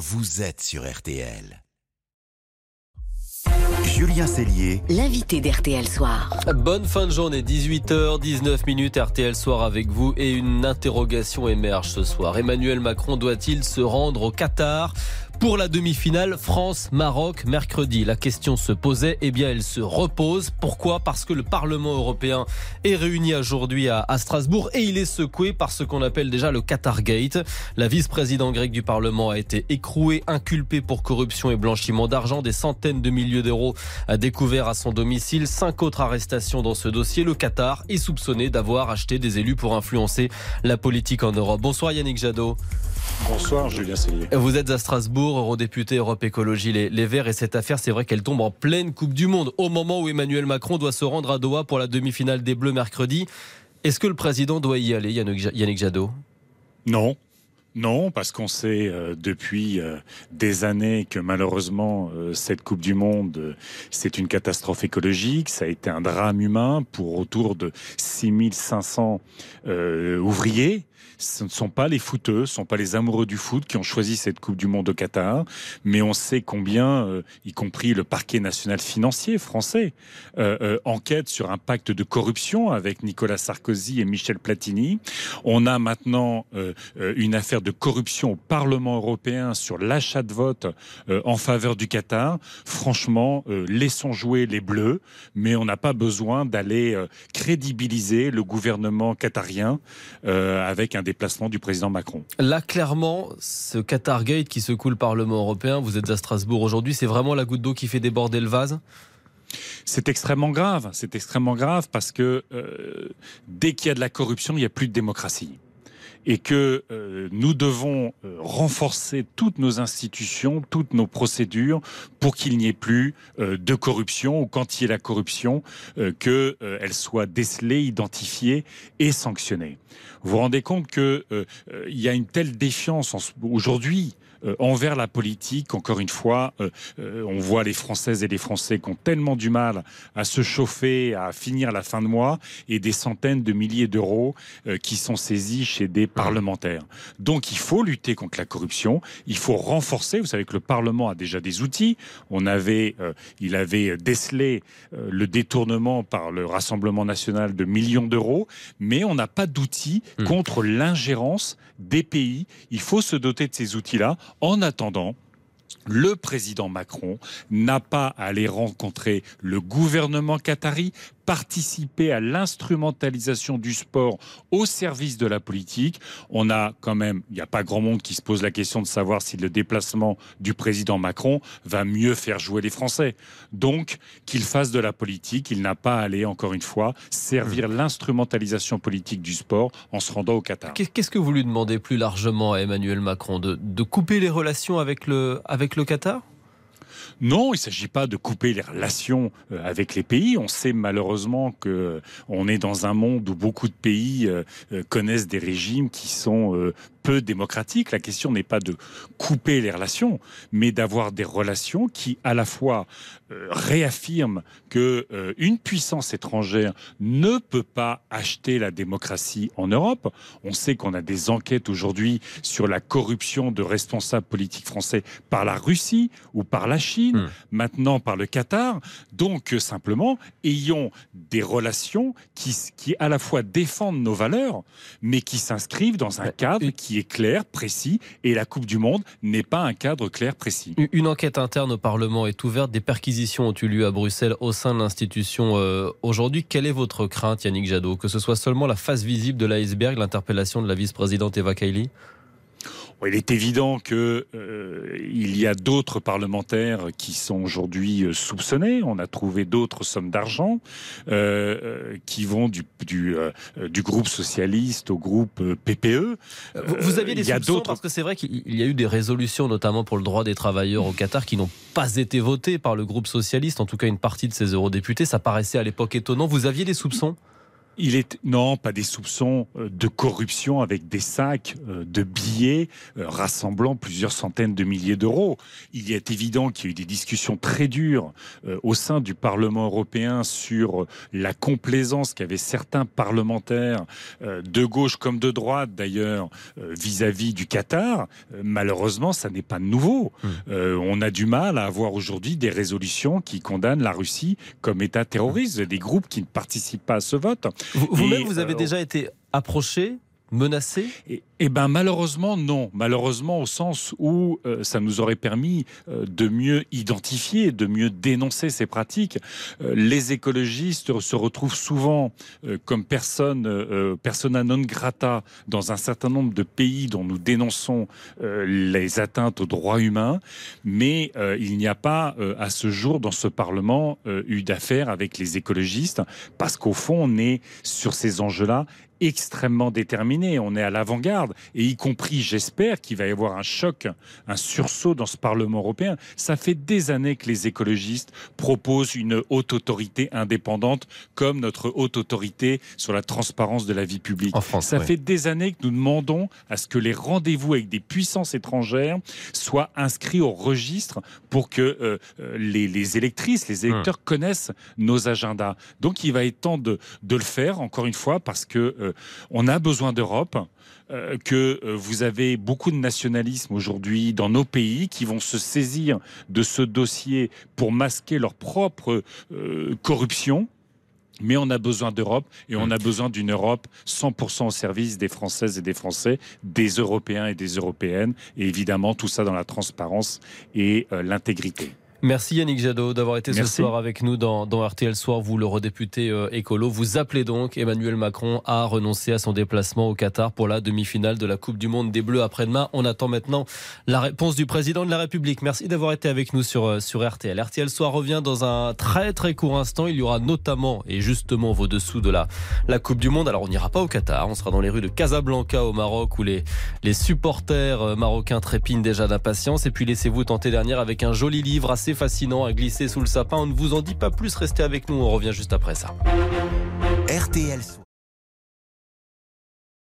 vous êtes sur RTL. Julien Cellier, l'invité d'RTL Soir. Bonne fin de journée, 18h, 19 minutes, RTL Soir avec vous et une interrogation émerge ce soir. Emmanuel Macron doit-il se rendre au Qatar? Pour la demi-finale France-Maroc mercredi. La question se posait, eh bien elle se repose. Pourquoi? Parce que le Parlement européen est réuni aujourd'hui à, Strasbourg et il est secoué par ce qu'on appelle déjà le Qatar Gate. La vice-présidente grecque du Parlement a été écrouée, inculpée pour corruption et blanchiment d'argent. Des centaines de milliers d'euros a découvert à son domicile. Cinq autres arrestations dans ce dossier. Le Qatar est soupçonné d'avoir acheté des élus pour influencer la politique en Europe. Bonsoir Yannick Jadot. Bonsoir Julien Cellier. Vous êtes à Strasbourg, eurodéputé Europe Écologie les, Verts, et cette affaire, c'est vrai qu'elle tombe en pleine Coupe du Monde, au moment où Emmanuel Macron doit se rendre à Doha pour la demi-finale des Bleus mercredi. Est-ce que le président doit y aller, Yannick Jadot? Non, non, parce qu'on sait euh, depuis euh, des années que malheureusement euh, cette Coupe du Monde, c'est une catastrophe écologique, ça a été un drame humain pour autour de 6500 ouvriers ce ne sont pas les footeux, ce ne sont pas les amoureux du foot qui ont choisi cette Coupe du Monde au Qatar, mais on sait combien, y compris le parquet national financier français, enquête sur un pacte de corruption avec Nicolas Sarkozy et Michel Platini. On a maintenant une affaire de corruption au Parlement européen sur l'achat de vote en faveur du Qatar. Franchement, laissons jouer les Bleus, mais on n'a pas besoin d'aller crédibiliser le gouvernement qatarien avec un déplacement du président Macron. Là, clairement, ce Qatar Gate qui secoue le Parlement européen, vous êtes à Strasbourg aujourd'hui, c'est vraiment la goutte d'eau qui fait déborder le vase? C'est extrêmement grave. C'est extrêmement grave parce que euh, dès qu'il y a de la corruption, il n'y a plus de démocratie et que euh, nous devons euh, renforcer toutes nos institutions, toutes nos procédures pour qu'il n'y ait plus euh, de corruption ou quand il y ait la corruption, qu'elle soit décelée, identifiée et sanctionnée. Vous vous rendez compte qu'il y a une telle défiance aujourd'hui euh, envers la politique. Encore une fois, euh, euh, on voit les Françaises et les Français qui ont tellement du mal à se chauffer, à finir la fin de mois, et des centaines de milliers d'euros qui sont saisis chez des parlementaires. Donc il faut lutter contre la corruption, il faut renforcer. Vous savez que le Parlement a déjà des outils. On avait, il avait décelé le détournement par le Rassemblement national de millions d'euros, mais on n'a pas d'outils hmm. contre l'ingérence des pays. Il faut se doter de ces outils-là. En attendant, le président Macron n'a pas à aller rencontrer le gouvernement qatari participer à l'instrumentalisation du sport au service de la politique. On a quand même, il n'y a pas grand monde qui se pose la question de savoir si le déplacement du président Macron va mieux faire jouer les Français. Donc, qu'il fasse de la politique, il n'a pas à aller, encore une fois, servir mmh. l'instrumentalisation politique du sport en se rendant au Qatar. Qu'est-ce que vous lui demandez plus largement à Emmanuel Macron de, de couper les relations avec le, avec le Qatar? Non, il ne s'agit pas de couper les relations euh, avec les pays. On sait malheureusement que euh, on est dans un monde où beaucoup de pays euh, connaissent des régimes qui sont peu démocratiques. La question n'est pas de couper les relations, mais d'avoir des relations qui, à la fois, réaffirment que une puissance étrangère ne peut pas acheter la démocratie en Europe. On sait qu'on a des enquêtes aujourd'hui sur la corruption de responsables politiques français par la Russie ou par la Chine Hmm. maintenant par le Qatar. Donc, euh, simplement, ayons des relations qui, qui à la fois défendent nos valeurs, mais qui s'inscrivent dans un cadre qui est clair, précis, et la Coupe du Monde n'est pas un cadre clair, précis. Une enquête interne au Parlement est ouverte. Des perquisitions ont eu lieu à Bruxelles au sein de l'institution euh, aujourd'hui. Quelle est votre crainte, Yannick Jadot? Que ce soit seulement la face visible de l'iceberg, l'interpellation de la vice-présidente Eva Kaili? Il est évident que euh, il y a d'autres parlementaires qui sont aujourd'hui euh, soupçonnés. On a trouvé d'autres sommes d'argent euh, qui vont du du, du, groupe socialiste au groupe PPE. Vous, aviez des soupçons parce que c'est vrai qu'il y a eu des résolutions, notamment pour le droit des travailleurs au Qatar, qui n'ont pas été votées par le groupe socialiste. En tout cas, une partie de ces eurodéputés. Ça paraissait à l'époque étonnant. Vous aviez des soupçons? Il est non pas des soupçons euh, de corruption avec des sacs euh, de billets euh, rassemblant plusieurs centaines de milliers d'euros. Il est évident qu'il y a eu des discussions très dures au sein du Parlement européen sur la complaisance qu'avaient certains parlementaires de gauche comme de droite d'ailleurs vis-à-vis du Qatar. Malheureusement, ça n'est pas nouveau. Mmh. On a du mal à avoir aujourd'hui des résolutions qui condamnent la Russie comme État terroriste. Des groupes qui ne participent pas à ce vote. Vous-même, vous avez déjà été approché menacé? Eh ben malheureusement non, malheureusement au sens où euh, ça nous aurait permis euh, de mieux identifier, de mieux dénoncer ces pratiques. les écologistes se retrouvent souvent comme personne persona non grata dans un certain nombre de pays dont nous dénonçons les atteintes aux droits humains, mais il n'y a pas à ce jour dans ce Parlement eu d'affaires avec les écologistes parce qu'au fond on est sur ces enjeux-là extrêmement déterminé. On est à l'avant-garde et y compris, j'espère, qu'il va y avoir un choc, un sursaut dans ce Parlement européen. Ça fait des années que les écologistes proposent une haute autorité indépendante comme notre haute autorité sur la transparence de la vie publique. En France, Ça fait des années que nous demandons à ce que les rendez-vous avec des puissances étrangères soient inscrits au registre pour que euh, euh, les, électrices, les électeurs hum. connaissent nos agendas. Donc il va être temps de, de le faire, encore une fois, parce que euh, on a besoin d'Europe. Euh, que euh, vous avez beaucoup de nationalisme aujourd'hui dans nos pays qui vont se saisir de ce dossier pour masquer leur propre euh, corruption. Mais on a besoin d'Europe et on a besoin d'une Europe 100% au service des Françaises et des Français, des Européens et des Européennes, et évidemment tout ça dans la transparence et l'intégrité. Merci Yannick Jadot d'avoir été ce soir avec nous dans, RTL Soir. Vous, l'eurodéputé euh, écolo, vous appelez donc Emmanuel Macron à renoncer à son déplacement au Qatar pour la demi-finale de la Coupe du Monde des Bleus après-demain. On attend maintenant la réponse du président de la République. Merci d'avoir été avec nous sur, euh, sur RTL. RTL Soir revient dans un très très court instant. Il y aura notamment et justement vos dessous de la, la Coupe du Monde. Alors on n'ira pas au Qatar, on sera dans les rues de Casablanca au Maroc où les, les supporters euh, marocains trépignent déjà d'impatience. Et puis laissez-vous tenter dernière avec un joli livre fascinant à glisser sous le sapin. On ne vous en dit pas plus, restez avec nous, on revient juste après ça. RTL